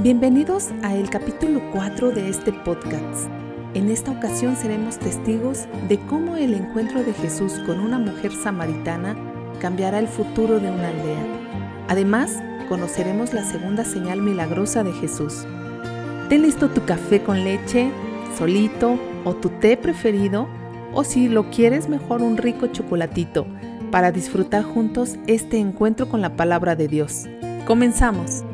Bienvenidos a el capítulo 4 de este podcast. En esta ocasión seremos testigos de cómo el encuentro de Jesús con una mujer samaritana cambiará el futuro de una aldea. Además, conoceremos la segunda señal milagrosa de Jesús. Ten listo tu café con leche, solito o tu té preferido, o si lo quieres mejor un rico chocolatito, para disfrutar juntos este encuentro con la palabra de Dios. Comenzamos.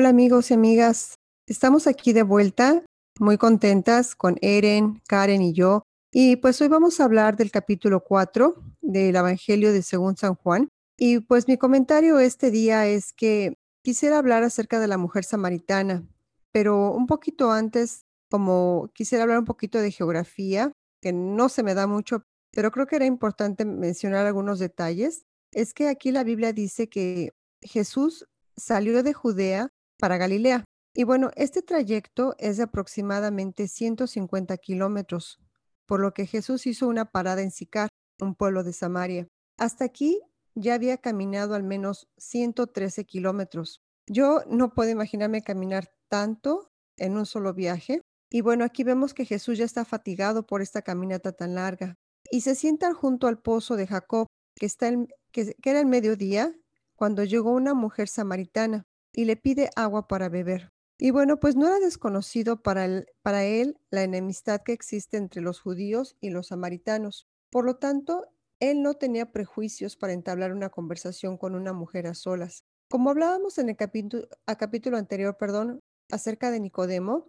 Hola amigos y amigas, estamos aquí de vuelta, muy contentas con Eren, Karen y yo. Y pues hoy vamos a hablar del capítulo 4 del Evangelio de según San Juan. Y pues mi comentario este día es que quisiera hablar acerca de la mujer samaritana, pero un poquito antes, como quisiera hablar un poquito de geografía, que no se me da mucho, pero creo que era importante mencionar algunos detalles. Es que aquí la Biblia dice que Jesús salió de Judea para Galilea. Y bueno, este trayecto es de aproximadamente 150 kilómetros, por lo que Jesús hizo una parada en Sicar, un pueblo de Samaria. Hasta aquí ya había caminado al menos 113 kilómetros. Yo no puedo imaginarme caminar tanto en un solo viaje. Y bueno, aquí vemos que Jesús ya está fatigado por esta caminata tan larga. Y se sienta junto al pozo de Jacob, que, está que era el mediodía, cuando llegó una mujer samaritana y le pide agua para beber. Y bueno, pues no era desconocido para, él la enemistad que existe entre los judíos y los samaritanos. Por lo tanto, él no tenía prejuicios para entablar una conversación con una mujer a solas. Como hablábamos en el capítulo anterior, perdón, acerca de Nicodemo,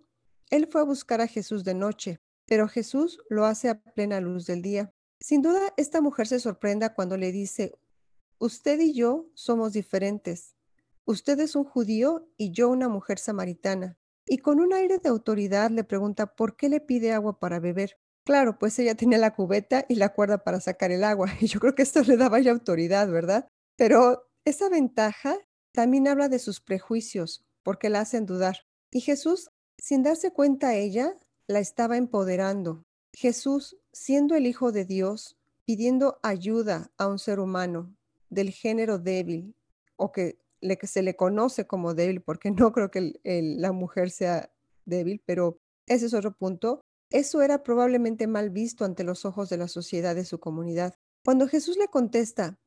él fue a buscar a Jesús de noche, pero Jesús lo hace a plena luz del día. Sin duda, esta mujer se sorprenda cuando le dice, usted y yo somos diferentes. Usted es un judío y yo una mujer samaritana. Y con un aire de autoridad le pregunta por qué le pide agua para beber. Claro, pues ella tenía la cubeta y la cuerda para sacar el agua, y yo creo que esto le daba ya autoridad, ¿verdad? Pero esa ventaja también habla de sus prejuicios, porque la hacen dudar. Y Jesús, sin darse cuenta ella, la estaba empoderando. Jesús, siendo el Hijo de Dios, pidiendo ayuda a un ser humano del género débil o que que se le conoce como débil, porque no creo que la mujer sea débil, pero ese es otro punto. Eso era probablemente mal visto ante los ojos de la sociedad de su comunidad. Cuando Jesús le contesta,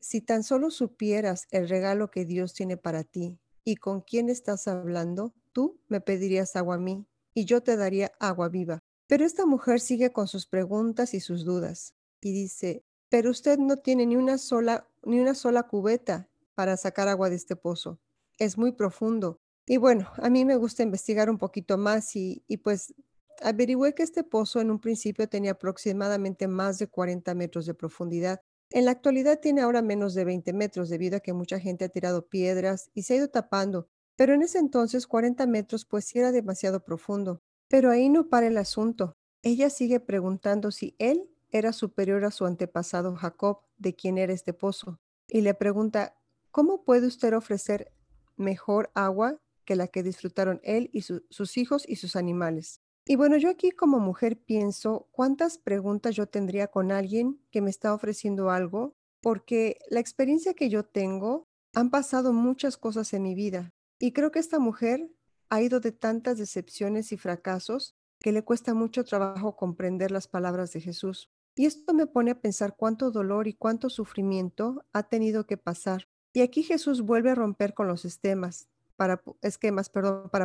si tan solo supieras el regalo que Dios tiene para ti y con quién estás hablando, tú me pedirías agua a mí y yo te daría agua viva. Pero esta mujer sigue con sus preguntas y sus dudas y dice, pero usted no tiene ni una sola ni una sola cubeta para sacar agua de este pozo. Es muy profundo. Y bueno, a mí me gusta investigar un poquito más y, pues averigüé que este pozo en un principio tenía aproximadamente más de 40 metros de profundidad. En la actualidad tiene ahora menos de 20 metros debido a que mucha gente ha tirado piedras y se ha ido tapando, pero en ese entonces 40 metros pues sí era demasiado profundo. Pero ahí no para el asunto. Ella sigue preguntando si él era superior a su antepasado Jacob, de quien era este pozo, y le pregunta, ¿Cómo puede usted ofrecer mejor agua que la que disfrutaron él y sus hijos y sus animales? Y bueno, yo aquí como mujer pienso cuántas preguntas yo tendría con alguien que me está ofreciendo algo, porque la experiencia que yo tengo, han pasado muchas cosas en mi vida. Y creo que esta mujer ha ido de tantas decepciones y fracasos que le cuesta mucho trabajo comprender las palabras de Jesús. Y esto me pone a pensar cuánto dolor y cuánto sufrimiento ha tenido que pasar y aquí Jesús vuelve a romper con los esquemas para,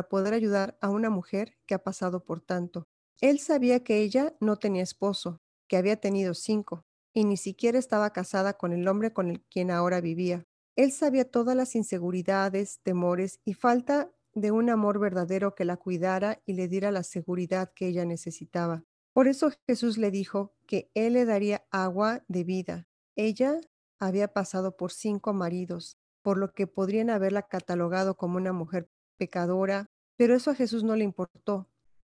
poder ayudar a una mujer que ha pasado por tanto. Él sabía que ella no tenía esposo, que había tenido cinco, y ni siquiera estaba casada con el hombre con el quien ahora vivía. Él sabía todas las inseguridades, temores y falta de un amor verdadero que la cuidara y le diera la seguridad que ella necesitaba. Por eso Jesús le dijo que Él le daría agua de vida. Ella había pasado por cinco maridos, por lo que podrían haberla catalogado como una mujer pecadora, pero eso a Jesús no le importó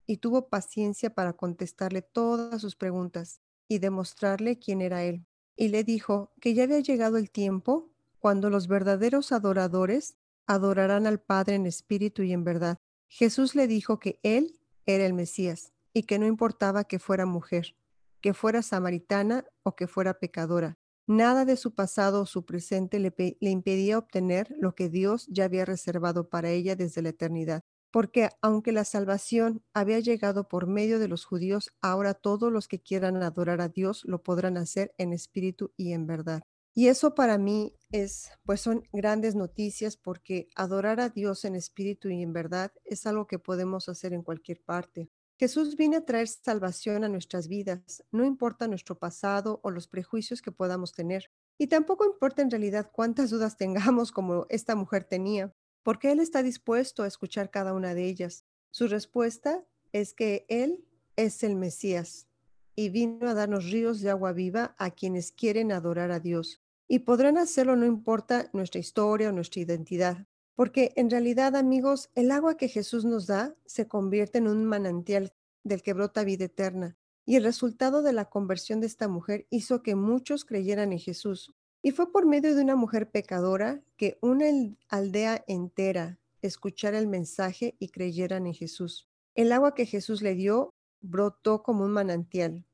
y tuvo paciencia para contestarle todas sus preguntas y demostrarle quién era él. Y le dijo que ya había llegado el tiempo cuando los verdaderos adoradores adorarán al Padre en espíritu y en verdad. Jesús le dijo que él era el Mesías y que no importaba que fuera mujer, que fuera samaritana o que fuera pecadora. Nada de su pasado o su presente le, impedía obtener lo que Dios ya había reservado para ella desde la eternidad. Porque aunque la salvación había llegado por medio de los judíos, ahora todos los que quieran adorar a Dios lo podrán hacer en espíritu y en verdad. Y eso para mí es, pues son grandes noticias porque adorar a Dios en espíritu y en verdad es algo que podemos hacer en cualquier parte. Jesús viene a traer salvación a nuestras vidas, no importa nuestro pasado o los prejuicios que podamos tener. Y tampoco importa en realidad cuántas dudas tengamos como esta mujer tenía, porque Él está dispuesto a escuchar cada una de ellas. Su respuesta es que Él es el Mesías y vino a darnos ríos de agua viva a quienes quieren adorar a Dios. Y podrán hacerlo no importa nuestra historia o nuestra identidad. Porque en realidad, amigos, el agua que Jesús nos da se convierte en un manantial del que brota vida eterna. Y el resultado de la conversión de esta mujer hizo que muchos creyeran en Jesús. Y fue por medio de una mujer pecadora que una aldea entera escuchara el mensaje y creyeran en Jesús. El agua que Jesús le dio brotó como un manantial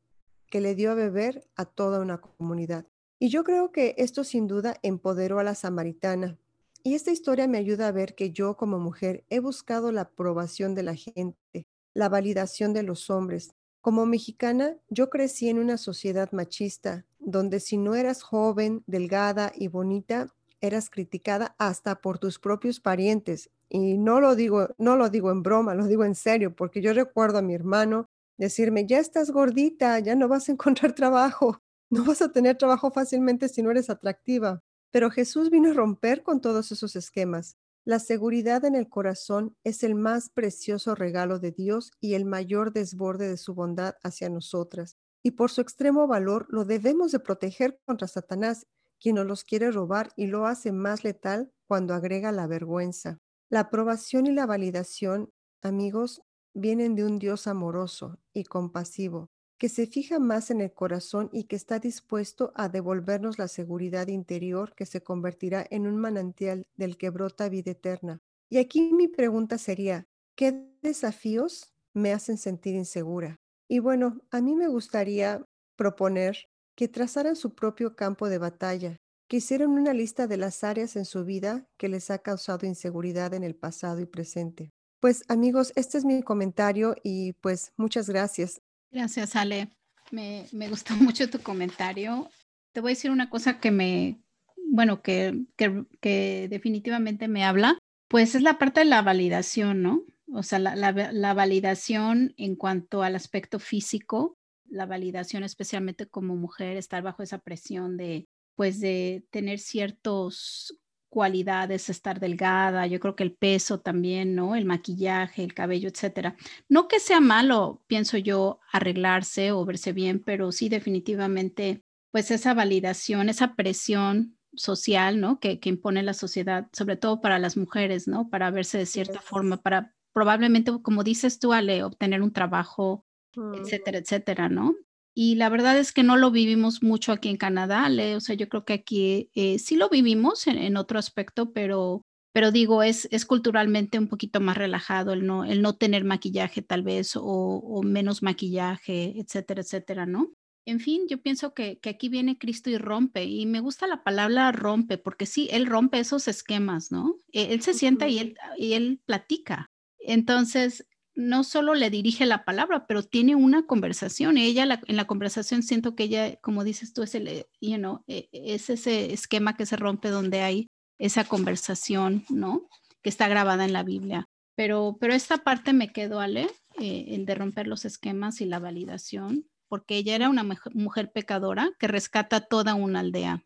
que le dio a beber a toda una comunidad. Y yo creo que esto sin duda empoderó a la samaritana, y esta historia me ayuda a ver que yo como mujer he buscado la aprobación de la gente, la validación de los hombres. Como mexicana, yo crecí en una sociedad machista, donde si no eras joven, delgada y bonita, eras criticada hasta por tus propios parientes. Y no lo digo, no lo digo en broma, lo digo en serio, porque yo recuerdo a mi hermano decirme, ya estás gordita, ya no vas a encontrar trabajo, no vas a tener trabajo fácilmente si no eres atractiva. Pero Jesús vino a romper con todos esos esquemas. La seguridad en el corazón es el más precioso regalo de Dios y el mayor desborde de su bondad hacia nosotras. Y por su extremo valor lo debemos de proteger contra Satanás, quien nos los quiere robar y lo hace más letal cuando agrega la vergüenza. La aprobación y la validación, amigos, vienen de un Dios amoroso y compasivo, que se fija más en el corazón y que está dispuesto a devolvernos la seguridad interior que se convertirá en un manantial del que brota vida eterna. Y aquí mi pregunta sería, ¿qué desafíos me hacen sentir insegura? Y bueno, a mí me gustaría proponer que trazaran su propio campo de batalla, que hicieran una lista de las áreas en su vida que les ha causado inseguridad en el pasado y presente. Pues amigos, este es mi comentario y pues muchas gracias. Gracias, Ale. Me, me, gustó mucho tu comentario. Te voy a decir una cosa que me, bueno, que, que, definitivamente me habla, pues es la parte de la validación, ¿no? O sea, la, la, la, validación en cuanto al aspecto físico, la validación especialmente como mujer, estar bajo esa presión de, pues, de tener ciertos cualidades, estar delgada, yo creo que el peso también, ¿no? El maquillaje, el cabello, etcétera. No que sea malo, pienso yo, arreglarse o verse bien, pero sí definitivamente, pues esa validación, esa presión social, ¿no? Que, que impone la sociedad, sobre todo para las mujeres, ¿no? Para verse de cierta forma, para probablemente, como dices tú, Ale, obtener un trabajo, etcétera, etcétera, ¿no? Y la verdad es que no lo vivimos mucho aquí en Canadá, o sea, yo creo que aquí eh, sí lo vivimos en, otro aspecto, pero, pero digo, es, es culturalmente un poquito más relajado el no, el no tener maquillaje tal vez o, o menos maquillaje, etcétera, etcétera, ¿no? En fin, yo pienso que, que, aquí viene Cristo y rompe, y me gusta la palabra rompe, porque sí, Él rompe esos esquemas, ¿no? E, él, se sienta y él, y él platica. Entonces, no solo le dirige la palabra, pero tiene una conversación. Ella en la conversación siento que ella, como dices tú, es, el, eh, you know, e, es ese esquema que se rompe donde hay esa conversación, ¿no? Que está grabada en la Biblia. Pero, pero esta parte me quedó, Ale, eh, el de romper los esquemas y la validación, porque ella era una mujer pecadora que rescata toda una aldea.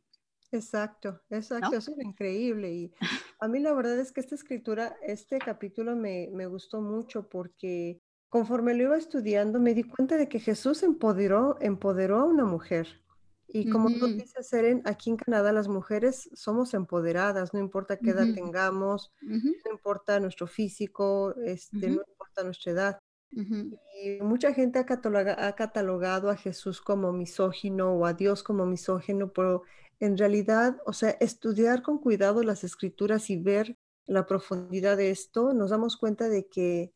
Exacto, exacto, eso es increíble. Y a mí la verdad es que esta escritura, este capítulo me, me gustó mucho porque conforme lo iba estudiando me di cuenta de que Jesús empoderó, empoderó a una mujer. Y como tú dices, Eren, aquí en Canadá las mujeres somos empoderadas, no importa qué edad tengamos, no importa nuestro físico, este, no importa nuestra edad. Y mucha gente ha ha catalogado a Jesús como misógino o a Dios como misógino, pero en realidad, o sea, estudiar con cuidado las escrituras y ver la profundidad de esto, nos damos cuenta de que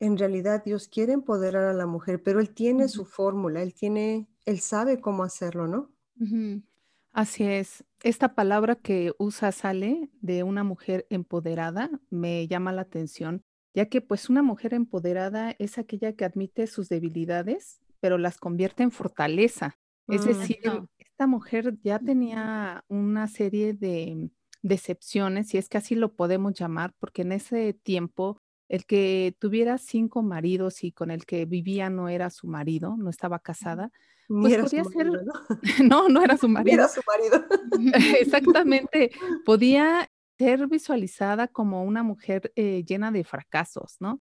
en realidad Dios quiere empoderar a la mujer, pero Él tiene su fórmula, Él tiene, Él sabe cómo hacerlo, ¿no? Así es. Esta palabra que usa Sale de una mujer empoderada me llama la atención, ya que pues una mujer empoderada es aquella que admite sus debilidades, pero las convierte en fortaleza. Es mm, decir, esta mujer ya tenía una serie de decepciones, si es que así lo podemos llamar, porque en ese tiempo el que tuviera cinco maridos y con el que vivía no era su marido, no estaba casada, pues podía ser, ¿no? ¿no? era su marido. era su marido. Exactamente, podía ser visualizada como una mujer eh, llena de fracasos, ¿no?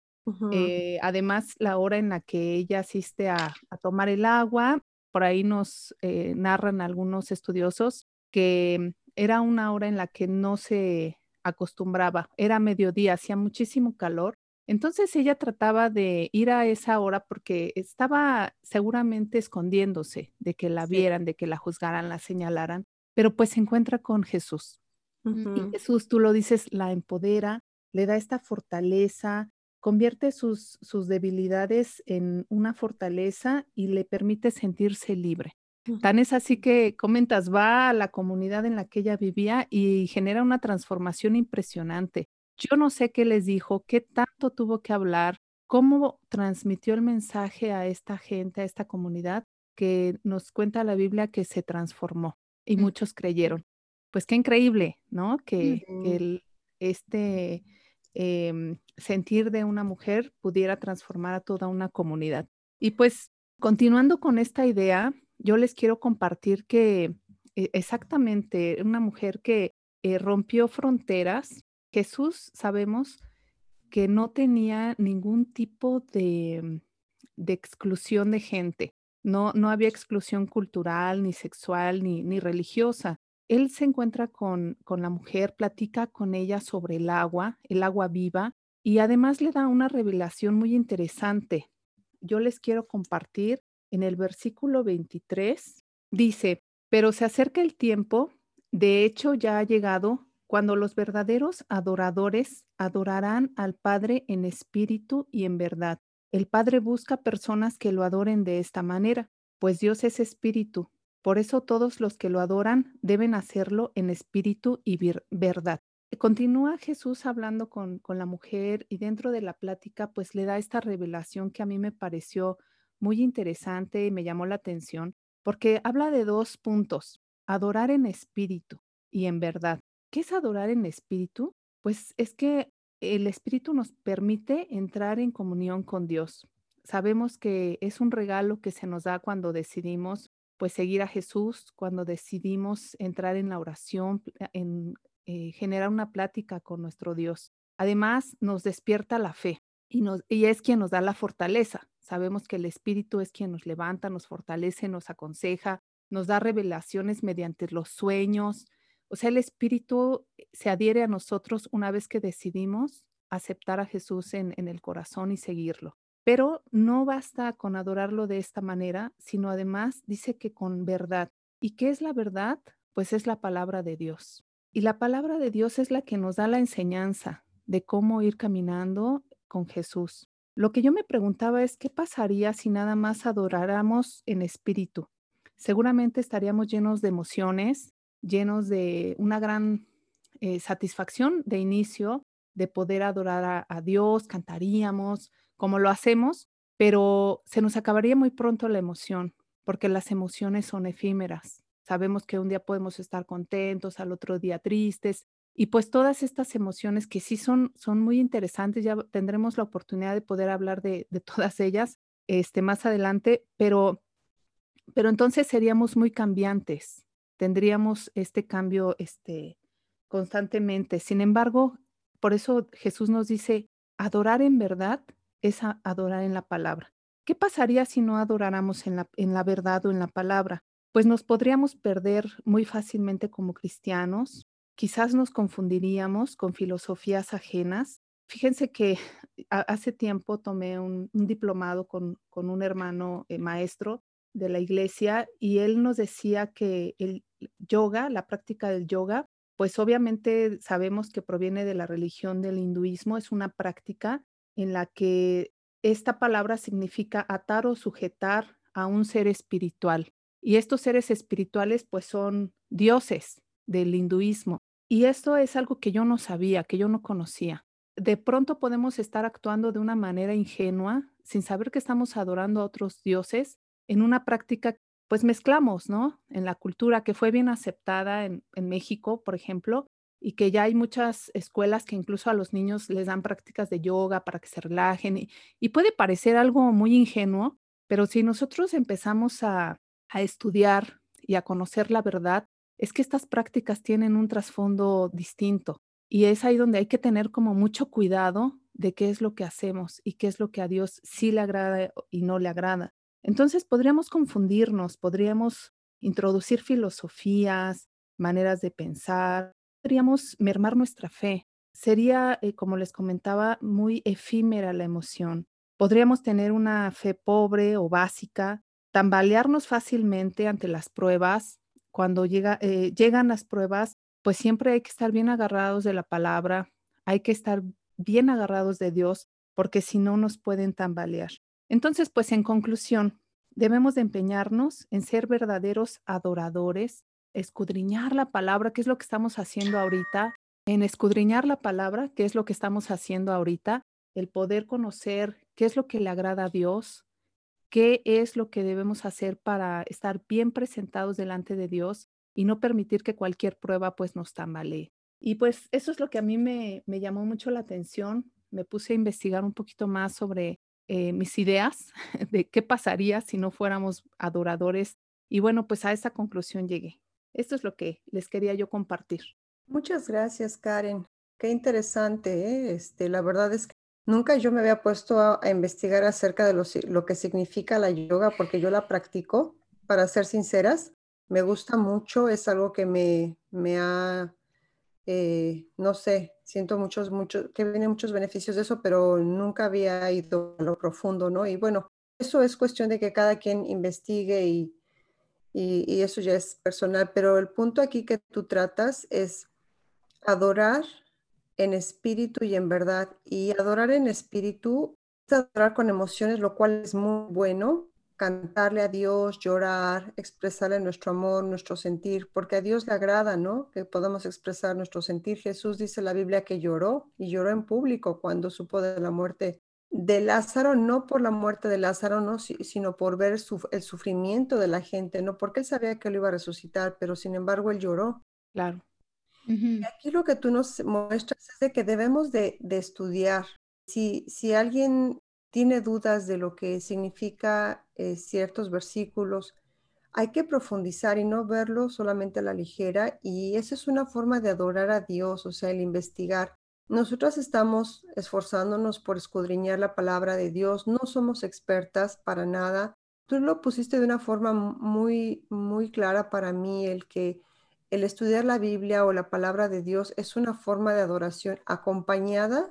Eh, además, la hora en la que ella asiste a, tomar el agua, por ahí nos eh, narran algunos estudiosos que era una hora en la que no se acostumbraba, era mediodía, hacía muchísimo calor. Entonces ella trataba de ir a esa hora porque estaba seguramente escondiéndose de que la vieran, de que la juzgaran, la señalaran, pero pues se encuentra con Jesús. Y Jesús, tú lo dices, la empodera, le da esta fortaleza, convierte sus, sus debilidades en una fortaleza y le permite sentirse libre. Tan es así que comentas, va a la comunidad en la que ella vivía y genera una transformación impresionante. Yo no sé qué les dijo, qué tanto tuvo que hablar, cómo transmitió el mensaje a esta gente, a esta comunidad, que nos cuenta la Biblia que se transformó y muchos creyeron. Pues qué increíble, ¿no? Que, el, este em, sentir de una mujer pudiera transformar a toda una comunidad. Y pues continuando con esta idea, yo les quiero compartir que eh, exactamente una mujer que eh, rompió fronteras, Jesús sabemos que no tenía ningún tipo de, de exclusión de gente, no, no había exclusión cultural, ni sexual, ni, ni religiosa. Él se encuentra con, con la mujer, platica con ella sobre el agua, el agua viva, y además le da una revelación muy interesante. Yo les quiero compartir en el versículo 23, dice, pero se acerca el tiempo, de hecho ya ha llegado, cuando los verdaderos adoradores adorarán al Padre en espíritu y en verdad. El Padre busca personas que lo adoren de esta manera, pues Dios es espíritu. Por eso todos los que lo adoran deben hacerlo en espíritu y verdad. Continúa Jesús hablando con, con la mujer y dentro de la plática pues le da esta revelación que a mí me pareció muy interesante y me llamó la atención porque habla de dos puntos, adorar en espíritu y en verdad. ¿Qué es adorar en espíritu? Pues es que el espíritu nos permite entrar en comunión con Dios. Sabemos que es un regalo que se nos da cuando decidimos pues seguir a Jesús, cuando decidimos entrar en la oración, en eh, generar una plática con nuestro Dios. Además, nos despierta la fe y, nos, y es quien nos da la fortaleza. Sabemos que el Espíritu es quien nos levanta, nos fortalece, nos aconseja, nos da revelaciones mediante los sueños. O sea, el Espíritu eh, se adhiere a nosotros una vez que decidimos aceptar a Jesús en, en el corazón y seguirlo. Pero no basta con adorarlo de esta manera, sino además dice que con verdad. ¿Y qué es la verdad? Pues es la palabra de Dios. Y la palabra de Dios es la que nos da la enseñanza de cómo ir caminando con Jesús. Lo que yo me preguntaba es qué pasaría si nada más adoráramos en espíritu. Seguramente estaríamos llenos de emociones, llenos de una gran eh, satisfacción de inicio de poder adorar a, Dios, cantaríamos como lo hacemos, pero se nos acabaría muy pronto la emoción, porque las emociones son efímeras. Sabemos que un día podemos estar contentos, al otro día tristes, y pues todas estas emociones que sí son, son muy interesantes, ya tendremos la oportunidad de poder hablar de, todas ellas este, más adelante, pero, pero entonces seríamos muy cambiantes, tendríamos este cambio este, constantemente. Sin embargo, por eso Jesús nos dice, adorar en verdad es adorar en la palabra. ¿Qué pasaría si no adoráramos en la, en la verdad o en la palabra? Pues nos podríamos perder muy fácilmente como cristianos, quizás nos confundiríamos con filosofías ajenas. Fíjense que hace tiempo tomé un, diplomado con, un hermano eh, maestro de la iglesia y él nos decía que el yoga, la práctica del yoga, pues obviamente sabemos que proviene de la religión del hinduismo, es una práctica en la que esta palabra significa atar o sujetar a un ser espiritual. Y estos seres espirituales pues son dioses del hinduismo. Y esto es algo que yo no sabía, que yo no conocía. De pronto podemos estar actuando de una manera ingenua, sin saber que estamos adorando a otros dioses, en una práctica, pues mezclamos, ¿no? En la cultura que fue bien aceptada en, en México, por ejemplo, y que ya hay muchas escuelas que incluso a los niños les dan prácticas de yoga para que se relajen y, y puede parecer algo muy ingenuo, pero si nosotros empezamos a, a estudiar y a conocer la verdad, es que estas prácticas tienen un trasfondo distinto y es ahí donde hay que tener como mucho cuidado de qué es lo que hacemos y qué es lo que a Dios sí le agrada y no le agrada. Entonces podríamos confundirnos, podríamos introducir filosofías, maneras de pensar, podríamos mermar nuestra fe. Sería, eh, como les comentaba, muy efímera la emoción. Podríamos tener una fe pobre o básica, tambalearnos fácilmente ante las pruebas. Cuando llega, eh, llegan las pruebas, pues siempre hay que estar bien agarrados de la palabra, hay que estar bien agarrados de Dios, porque si no nos pueden tambalear. Entonces, pues en conclusión, debemos de empeñarnos en ser verdaderos adoradores, escudriñar la palabra, que es lo que estamos haciendo ahorita, en escudriñar la palabra, que es lo que estamos haciendo ahorita, el poder conocer qué es lo que le agrada a Dios, qué es lo que debemos hacer para estar bien presentados delante de Dios y no permitir que cualquier prueba pues nos tambalee. Y pues eso es lo que a mí me, me llamó mucho la atención. Me puse a investigar un poquito más sobre eh, mis ideas de qué pasaría si no fuéramos adoradores. Y bueno, pues a esa conclusión llegué. Esto es lo que les quería yo compartir. Muchas gracias, Karen. Qué interesante. ¿eh? Este, la verdad es que nunca yo me había puesto a, investigar acerca de lo, que significa la yoga porque yo la practico, para ser sinceras. Me gusta mucho, es algo que me, me ha, eh, no sé, siento muchos, muchos, que vienen muchos beneficios de eso, pero nunca había ido a lo profundo, ¿no? Y bueno, eso es cuestión de que cada quien investigue y, y, eso ya es personal, pero el punto aquí que tú tratas es adorar en espíritu y en verdad. Y adorar en espíritu es adorar con emociones, lo cual es muy bueno, cantarle a Dios, llorar, expresarle nuestro amor, nuestro sentir, porque a Dios le agrada, ¿no? Que podamos expresar nuestro sentir. Jesús dice en la Biblia que lloró y lloró en público cuando supo de la muerte de Lázaro, no por la muerte de Lázaro, no, sino por ver el sufrimiento de la gente, no porque él sabía que lo iba a resucitar, pero sin embargo él lloró. Claro. Y aquí lo que tú nos muestras es de que debemos de, de estudiar. Si, si alguien tiene dudas de lo que significa eh, ciertos versículos, hay que profundizar y no verlo solamente a la ligera. Y esa es una forma de adorar a Dios, o sea, el investigar. Nosotras estamos esforzándonos por escudriñar la palabra de Dios. No somos expertas para nada. Tú lo pusiste de una forma muy, muy clara para mí, el que el estudiar la Biblia o la palabra de Dios es una forma de adoración acompañada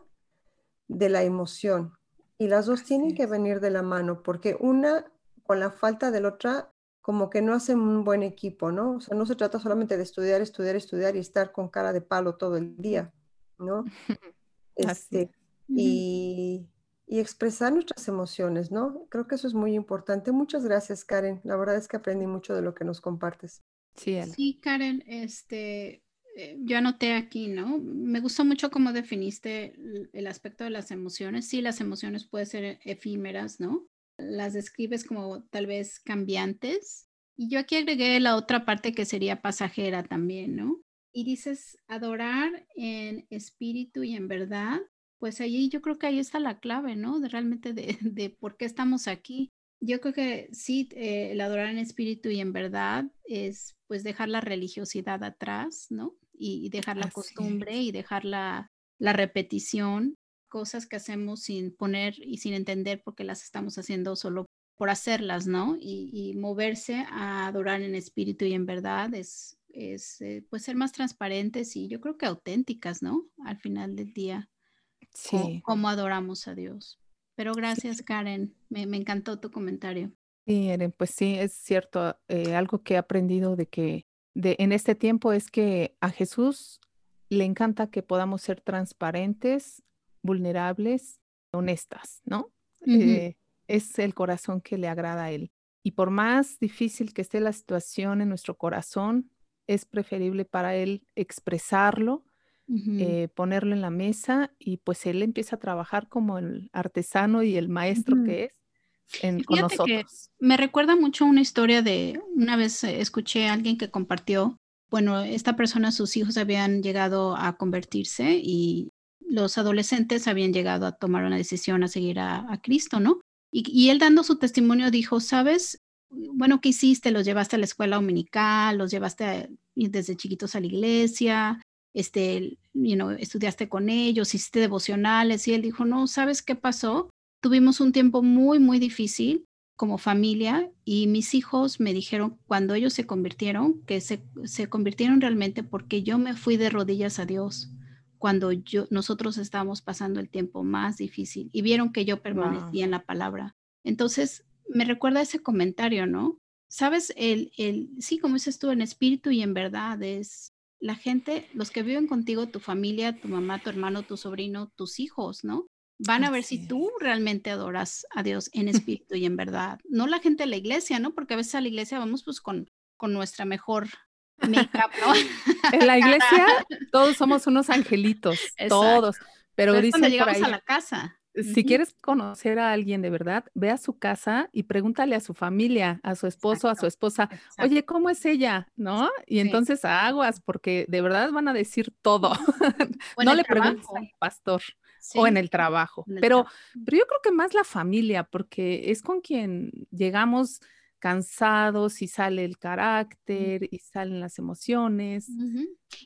de la emoción. Y las dos tienen que venir de la mano, porque una con la falta de la otra, como que no hacen un buen equipo, ¿no? O sea, no se trata solamente de estudiar, estudiar, estudiar y estar con cara de palo todo el día, ¿no? Este, y, y expresar nuestras emociones, ¿no? Creo que eso es muy importante. Muchas gracias, Karen. La verdad es que aprendí mucho de lo que nos compartes. Sí, sí Karen, este, eh, yo anoté aquí, ¿no? Me gusta mucho cómo definiste el aspecto de las emociones. Sí, las emociones pueden ser efímeras, ¿no? Las describes como tal vez cambiantes. Y yo aquí agregué la otra parte que sería pasajera también, ¿no? Y dices adorar en espíritu y en verdad. Pues ahí yo creo que ahí está la clave, ¿no? De realmente de, de por qué estamos aquí. Yo creo que sí, eh, el adorar en espíritu y en verdad es pues dejar la religiosidad atrás, ¿no? y, dejar la costumbre y dejar la, repetición, cosas que hacemos sin poner y sin entender porque las estamos haciendo solo por hacerlas, ¿no? Y, moverse a adorar en espíritu y en verdad es, es eh, pues ser más transparentes y yo creo que auténticas, ¿no? Al final del día, sí. cómo adoramos a Dios. Pero gracias, Karen. Me, encantó tu comentario. Sí, Eren, pues sí, es cierto. Eh, algo que he aprendido de que de, en este tiempo es que a Jesús le encanta que podamos ser transparentes, vulnerables, honestas, ¿no? Eh, es el corazón que le agrada a él. y por más difícil que esté la situación en nuestro corazón, es preferible para él expresarlo, eh, ponerlo en la mesa y pues él empieza a trabajar como el artesano y el maestro que es en, con nosotros. me recuerda mucho una historia de una vez eh, escuché a alguien que compartió, bueno, esta persona, sus hijos habían llegado a convertirse y los adolescentes habían llegado a tomar una decisión a seguir a, Cristo, ¿no? Y, y, él dando su testimonio dijo, sabes, bueno, ¿qué hiciste? Los llevaste a la escuela dominical, los llevaste desde chiquitos a la iglesia, este, you know, estudiaste con ellos, hiciste devocionales y él dijo, no, ¿sabes qué pasó? Tuvimos un tiempo muy, muy difícil como familia y mis hijos me dijeron cuando ellos se convirtieron que se, se convirtieron realmente porque yo me fui de rodillas a Dios cuando yo, nosotros estábamos pasando el tiempo más difícil y vieron que yo permanecía en la palabra. Entonces, me recuerda ese comentario, ¿no? Sabes, el, el, sí, como dices tú, en espíritu y en verdad es la gente, los que viven contigo, tu familia, tu mamá, tu hermano, tu sobrino, tus hijos, ¿no? Van a ver si tú realmente adoras a Dios en espíritu y en verdad. No la gente de la iglesia, ¿no? Porque a veces a la iglesia vamos pues con, con nuestra mejor make-up, ¿no? en la iglesia todos somos unos angelitos, todos. Pero, dice cuando llegamos a la casa. Si quieres conocer a alguien de verdad, ve a su casa y pregúntale a su familia, a su esposo, a su esposa, oye, ¿cómo es ella? ¿No? Y entonces aguas, porque de verdad van a decir todo. no le preguntes al pastor o en el trabajo. pero, pero yo creo que más la familia, porque es con quien llegamos cansados y sale el carácter y salen las emociones.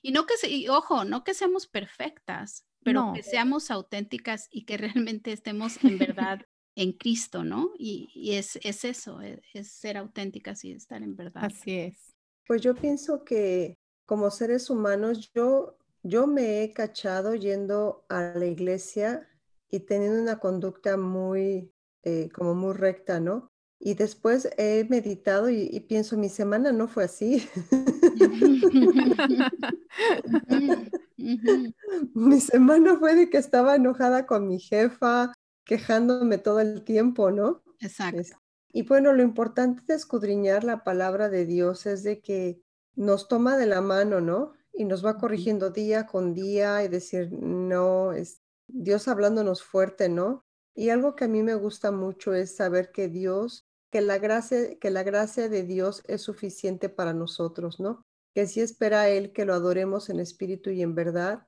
Y no que, se, ojo, no que seamos perfectas, pero que seamos auténticas y que realmente estemos en verdad en Cristo, ¿no? Y, es, es, eso, es, es, ser auténticas y estar en verdad. Así es. Pues yo pienso que como seres humanos, yo, yo me he cachado yendo a la iglesia y teniendo una conducta muy, eh, como muy recta, ¿no? Y después he meditado y, pienso, mi semana no fue así. mi semana fue de que estaba enojada con mi jefa, quejándome todo el tiempo, ¿no? Exacto. Y bueno, lo importante de escudriñar la palabra de Dios es de que nos toma de la mano, ¿no? Y nos va corrigiendo día con día y decir, no, es Dios hablándonos fuerte, ¿no? Y algo que a mí me gusta mucho es saber que Dios que la gracia, que la gracia de Dios es suficiente para nosotros, ¿no? Que sí espera a Él que lo adoremos en espíritu y en verdad,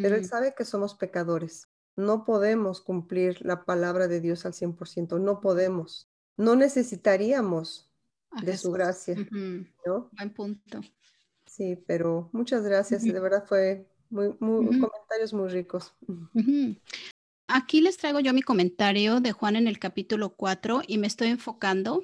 pero Él sabe que somos pecadores. No podemos cumplir la palabra de Dios al 100%, no podemos. No necesitaríamos de su gracia, ¿no? Buen punto. Sí, pero muchas gracias, de verdad fue muy, muy comentarios muy ricos. Aquí les traigo yo mi comentario de Juan en el capítulo 4 y me estoy enfocando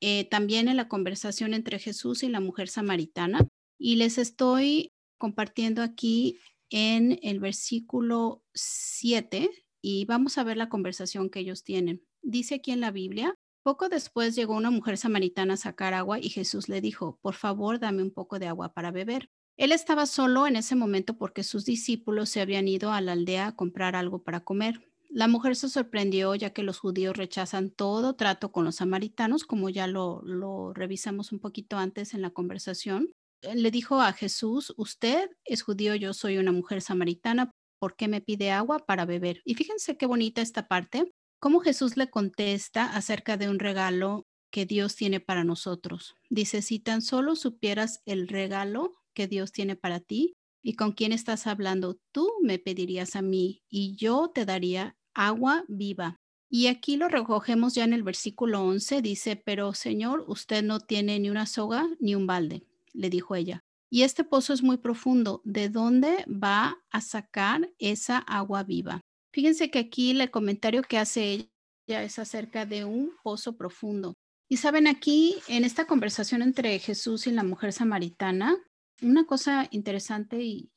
eh, también en la conversación entre Jesús y la mujer samaritana y les estoy compartiendo aquí en el versículo 7 y vamos a ver la conversación que ellos tienen. Dice aquí en la Biblia, poco después llegó una mujer samaritana a sacar agua y Jesús le dijo, por favor, dame un poco de agua para beber. Él estaba solo en ese momento porque sus discípulos se habían ido a la aldea a comprar algo para comer. La mujer se sorprendió ya que los judíos rechazan todo trato con los samaritanos, como ya lo, revisamos un poquito antes en la conversación. Le dijo a Jesús, usted es judío, yo soy una mujer samaritana, ¿por qué me pide agua para beber? Y fíjense qué bonita esta parte, cómo Jesús le contesta acerca de un regalo que Dios tiene para nosotros. Dice, si tan solo supieras el regalo que Dios tiene para ti y con quién estás hablando, tú me pedirías a mí y yo te daría agua viva. Y aquí lo recogemos ya en el versículo 11, dice, pero Señor, usted no tiene ni una soga ni un balde, le dijo ella. Y este pozo es muy profundo. ¿De dónde va a sacar esa agua viva? Fíjense que aquí el comentario que hace ella es acerca de un pozo profundo. Y saben, aquí en esta conversación entre Jesús y la mujer samaritana, una cosa interesante y,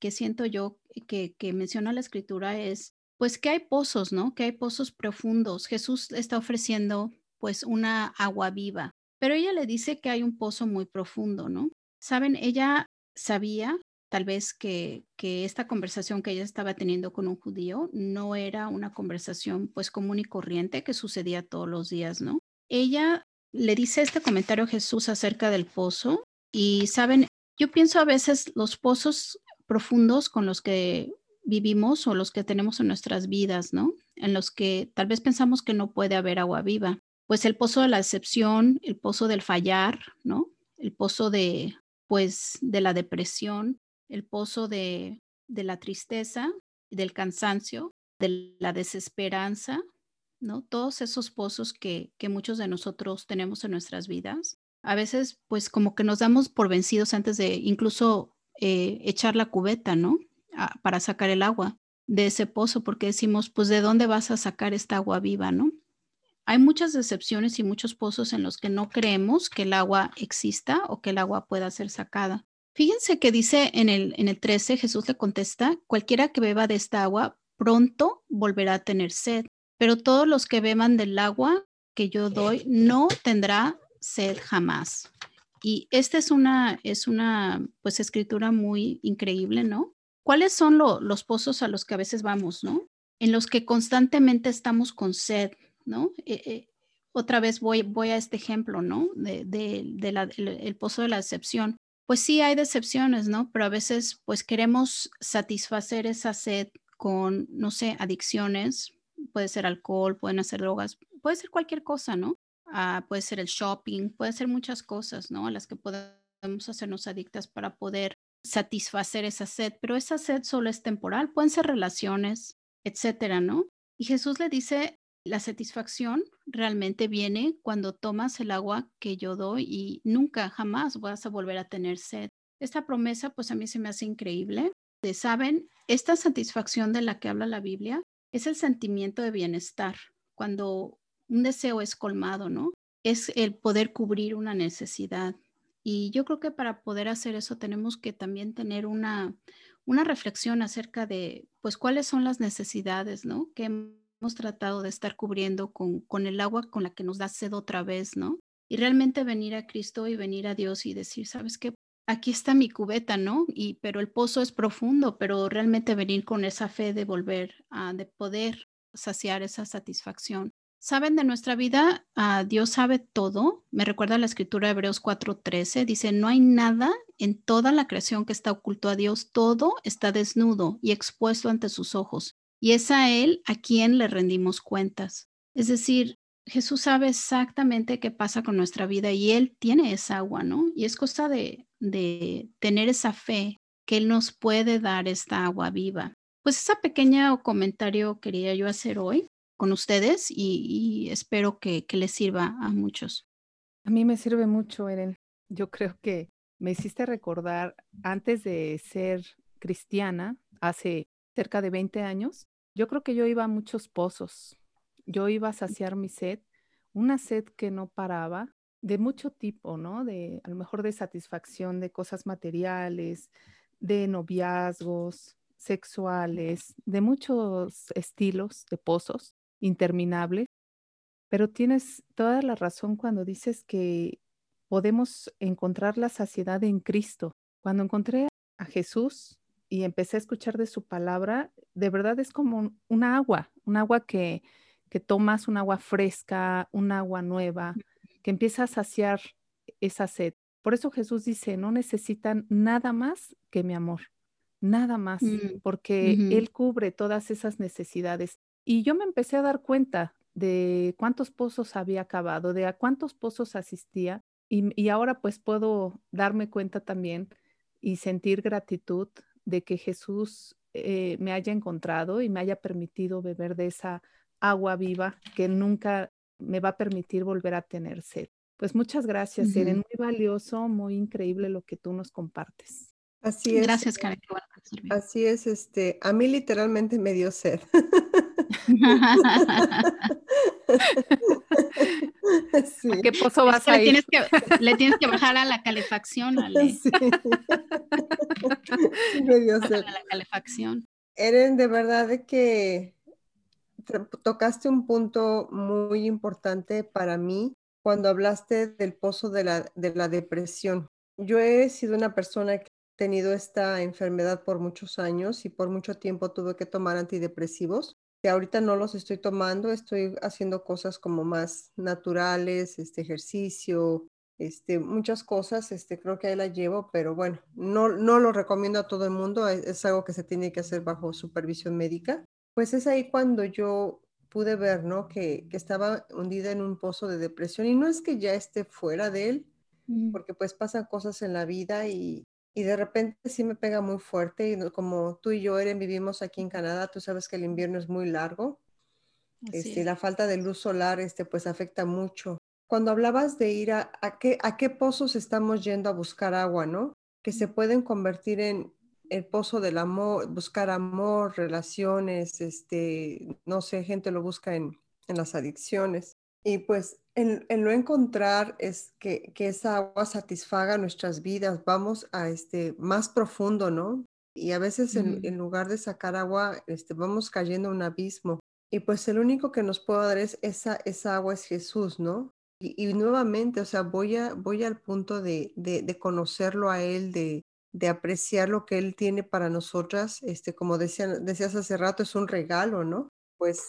que siento yo que, menciona la escritura es, pues que hay pozos, ¿no? Que hay pozos profundos. Jesús está ofreciendo pues una agua viva, pero ella le dice que hay un pozo muy profundo, ¿no? Saben, ella sabía tal vez que, que esta conversación que ella estaba teniendo con un judío no era una conversación pues común y corriente que sucedía todos los días, ¿no? Ella le dice este comentario a Jesús acerca del pozo y saben, yo pienso a veces los pozos profundos con los que vivimos o los que tenemos en nuestras vidas, ¿no? En los que tal vez pensamos que no puede haber agua viva. Pues el pozo de la decepción, el pozo del fallar, ¿no? El pozo de, pues, de la depresión, el pozo de, de la tristeza, del cansancio, de la desesperanza, ¿no? Todos esos pozos que, que muchos de nosotros tenemos en nuestras vidas. A veces, pues como que nos damos por vencidos antes de incluso eh, echar la cubeta, ¿no? Para sacar el agua de ese pozo, porque decimos, pues, ¿de dónde vas a sacar esta agua viva, no? Hay muchas decepciones y muchos pozos en los que no creemos que el agua exista o que el agua pueda ser sacada. Fíjense que dice en el, en el 13, Jesús le contesta, cualquiera que beba de esta agua pronto volverá a tener sed, pero todos los que beban del agua que yo doy no tendrá sed jamás. Y esta es una, es una, pues, escritura muy increíble, ¿no? ¿Cuáles son los pozos a los que a veces vamos, no? En los que constantemente estamos con sed, ¿no? Eh, eh, otra vez voy, voy a este ejemplo, ¿no? De, el, pozo de la decepción. Pues sí hay decepciones, ¿no? Pero a veces pues queremos satisfacer esa sed con, no sé, adicciones, puede ser alcohol, pueden ser drogas, puede ser cualquier cosa, ¿no? Ah, puede ser el shopping, puede ser muchas cosas, ¿no? A las que podemos hacernos adictas para poder satisfacer esa sed, pero esa sed solo es temporal, pueden ser relaciones, etcétera, ¿no? Y Jesús le dice, la satisfacción realmente viene cuando tomas el agua que yo doy y nunca, jamás vas a volver a tener sed. Esta promesa, pues a mí se me hace increíble. Saben, esta satisfacción de la que habla la Biblia es el sentimiento de bienestar, cuando un deseo es colmado, ¿no? Es el poder cubrir una necesidad, y yo creo que para poder hacer eso tenemos que también tener una, una reflexión acerca de, pues, cuáles son las necesidades, ¿no? Que hemos tratado de estar cubriendo con, con el agua con la que nos da sed otra vez, ¿no? Y realmente venir a Cristo y venir a Dios y decir, ¿sabes qué? Aquí está mi cubeta, ¿no? Y, pero el pozo es profundo, pero realmente venir con esa fe de volver, a, de poder saciar esa satisfacción saben de nuestra vida, ah, Dios sabe todo. Me recuerda la escritura de Hebreos 4:13. Dice, no hay nada en toda la creación que está oculto a Dios. Todo está desnudo y expuesto ante sus ojos. Y es a Él a quien le rendimos cuentas. Es decir, Jesús sabe exactamente qué pasa con nuestra vida y Él tiene esa agua, ¿no? Y es cosa de, de tener esa fe que Él nos puede dar esta agua viva. Pues ese pequeño comentario quería yo hacer hoy con ustedes y, espero que, les sirva a muchos. A mí me sirve mucho, Eren. Yo creo que me hiciste recordar antes de ser cristiana, hace cerca de 20 años, yo creo que yo iba a muchos pozos. Yo iba a saciar mi sed, una sed que no paraba, de mucho tipo, ¿no? De a lo mejor de satisfacción de cosas materiales, de noviazgos sexuales, de muchos estilos de pozos interminable, pero tienes toda la razón cuando dices que podemos encontrar la saciedad en Cristo. Cuando encontré a Jesús y empecé a escuchar de su palabra, de verdad es como un, agua, un agua que, que tomas, un agua fresca, un agua nueva, que empieza a saciar esa sed. Por eso Jesús dice, no necesitan nada más que mi amor, nada más, mm, porque Él cubre todas esas necesidades. Y yo me empecé a dar cuenta de cuántos pozos había acabado, de a cuántos pozos asistía y, ahora pues puedo darme cuenta también y sentir gratitud de que Jesús eh, me haya encontrado y me haya permitido beber de esa agua viva que nunca me va a permitir volver a tener sed. Pues muchas gracias, Eren. Muy valioso, muy increíble lo que tú nos compartes. Así es. Gracias, Karen. Así es, este, a mí literalmente me dio sed. qué pozo vas a ir? le tienes que bajar a la calefacción, Ale. Sí. me dio sed. A la calefacción. Eren, de verdad de que tocaste un punto muy importante para mí cuando hablaste del pozo de la, de la depresión. Yo he sido una persona que ha tenido esta enfermedad por muchos años y por mucho tiempo tuve que tomar antidepresivos que ahorita no los estoy tomando, estoy haciendo cosas como más naturales, este ejercicio, este, muchas cosas, este, creo que ahí la llevo, pero bueno, no, no lo recomiendo a todo el mundo, es, es, algo que se tiene que hacer bajo supervisión médica. Pues es ahí cuando yo pude ver, ¿no? Que, que estaba hundida en un pozo de depresión y no es que ya esté fuera de él, porque pues pasan cosas en la vida y, y de repente sí me pega muy fuerte y como tú y yo, Eren, vivimos aquí en Canadá, tú sabes que el invierno es muy largo. Este, la falta de luz solar este, pues afecta mucho. Cuando hablabas de ir a, a, qué, a qué pozos estamos yendo a buscar agua, ¿no? Que se pueden convertir en el pozo del amor, buscar amor, relaciones, este, no sé, gente lo busca en, en las adicciones. Y pues el, no encontrar es que, que, esa agua satisfaga nuestras vidas, vamos a este más profundo, ¿no? Y a veces en, lugar de sacar agua, este, vamos cayendo a un abismo. Y pues el único que nos puede dar es esa, esa agua es Jesús, ¿no? Y, nuevamente, o sea, voy, a, voy al punto de, de, de conocerlo a Él, de, de, apreciar lo que Él tiene para nosotras. Este, como decía, decías hace rato, es un regalo, ¿no? Pues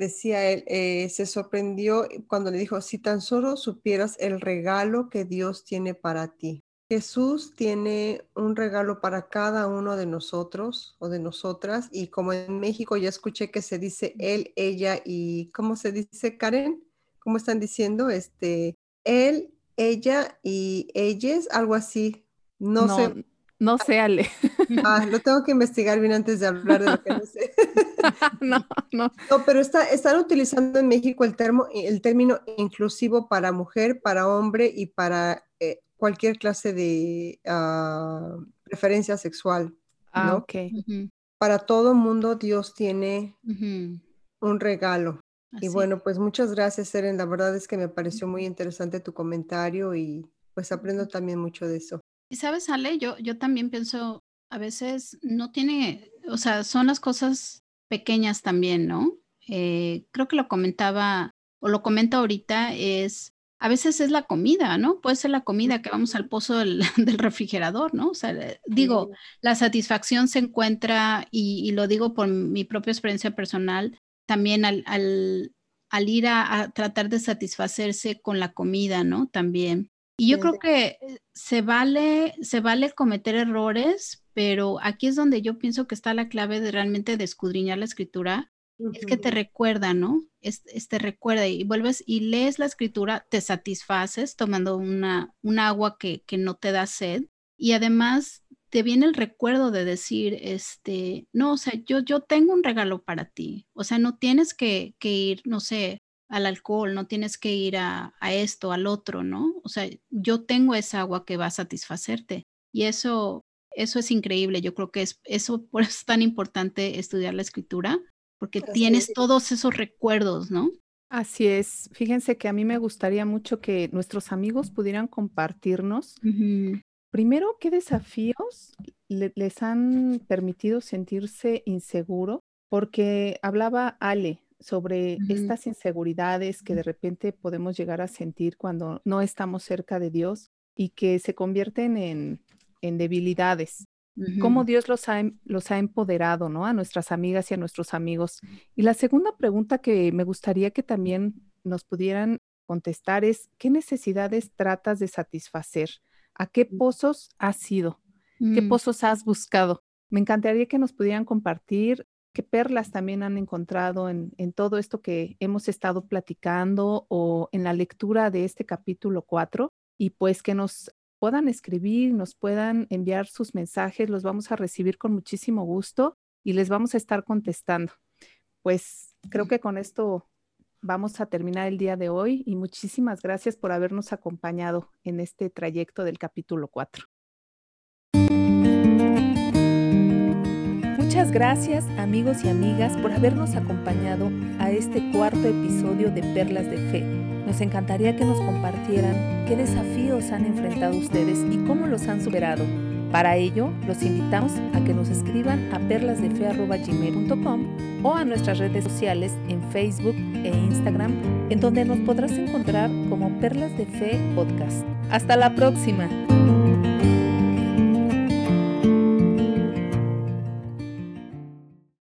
decía él, eh, se sorprendió cuando le dijo, si tan solo supieras el regalo que Dios tiene para ti. Jesús tiene un regalo para cada uno de nosotros o de nosotras y como en México ya escuché que se dice él, ella y ¿cómo se dice Karen? ¿Cómo están diciendo? Este, él, ella y ellas, algo así. No, no sé. No sé, Ale. Ah, lo tengo que investigar bien antes de hablar de lo que no sé. no, no. No, pero está, están utilizando en México el, termo, el término inclusivo para mujer, para hombre y para eh, cualquier clase de uh, preferencia sexual. Ah, ok. Para todo mundo Dios tiene un regalo. Y bueno, pues muchas gracias, Eren. La verdad es que me pareció muy interesante tu comentario y pues aprendo también mucho de eso. Y sabes, Ale, yo, yo también pienso, a veces no tiene, o sea, son las cosas pequeñas también, ¿no? Eh, creo que lo comentaba, o lo comento ahorita, es, a veces es la comida, ¿no? Puede ser la comida que vamos al pozo del, refrigerador, ¿no? O sea, digo, la satisfacción se encuentra, y, lo digo por mi propia experiencia personal, también al, al, al ir a, a, tratar de satisfacerse con la comida, ¿no? También. Y yo creo que eh, se vale, se vale cometer errores, pero aquí es donde yo pienso que está la clave de realmente de escudriñar la escritura, es que te recuerda, ¿no? Es, te recuerda y vuelves y lees la escritura, te satisfaces tomando una, un agua que, que no te da sed y además te viene el recuerdo de decir, este, no, o sea, yo, yo tengo un regalo para ti, o sea, no tienes que, que ir, no sé, al alcohol, no tienes que ir a, esto, al otro, ¿no? O sea, yo tengo esa agua que va a satisfacerte. Y eso, eso es increíble. Yo creo que es eso por eso es tan importante estudiar la escritura, porque tienes todos esos recuerdos, ¿no? Así es. Fíjense que a mí me gustaría mucho que nuestros amigos pudieran compartirnos. Primero, ¿qué desafíos les han permitido sentirse inseguro? Porque hablaba Ale sobre estas inseguridades que de repente podemos llegar a sentir cuando no estamos cerca de Dios y que se convierten en, en debilidades. Cómo Dios los ha, em, los ha empoderado, ¿no? A nuestras amigas y a nuestros amigos. Y la segunda pregunta que me gustaría que también nos pudieran contestar es, ¿qué necesidades tratas de satisfacer? ¿A qué mm. pozos has ido? ¿Qué mm. pozos has buscado? Me encantaría que nos pudieran compartir qué perlas también han encontrado en, todo esto que hemos estado platicando o en la lectura de este capítulo 4 y pues que nos puedan escribir, nos puedan enviar sus mensajes, los vamos a recibir con muchísimo gusto y les vamos a estar contestando. Pues creo que con esto vamos a terminar el día de hoy y muchísimas gracias por habernos acompañado en este trayecto del capítulo 4. Muchas gracias amigos y amigas por habernos acompañado a este cuarto episodio de Perlas de Fe. Nos encantaría que nos compartieran qué desafíos han enfrentado ustedes y cómo los han superado. Para ello, los invitamos a que nos escriban a perlasdefe.gmail.com o a nuestras redes sociales en Facebook e Instagram, en donde nos podrás encontrar como Perlas de Fe Podcast. Hasta la próxima.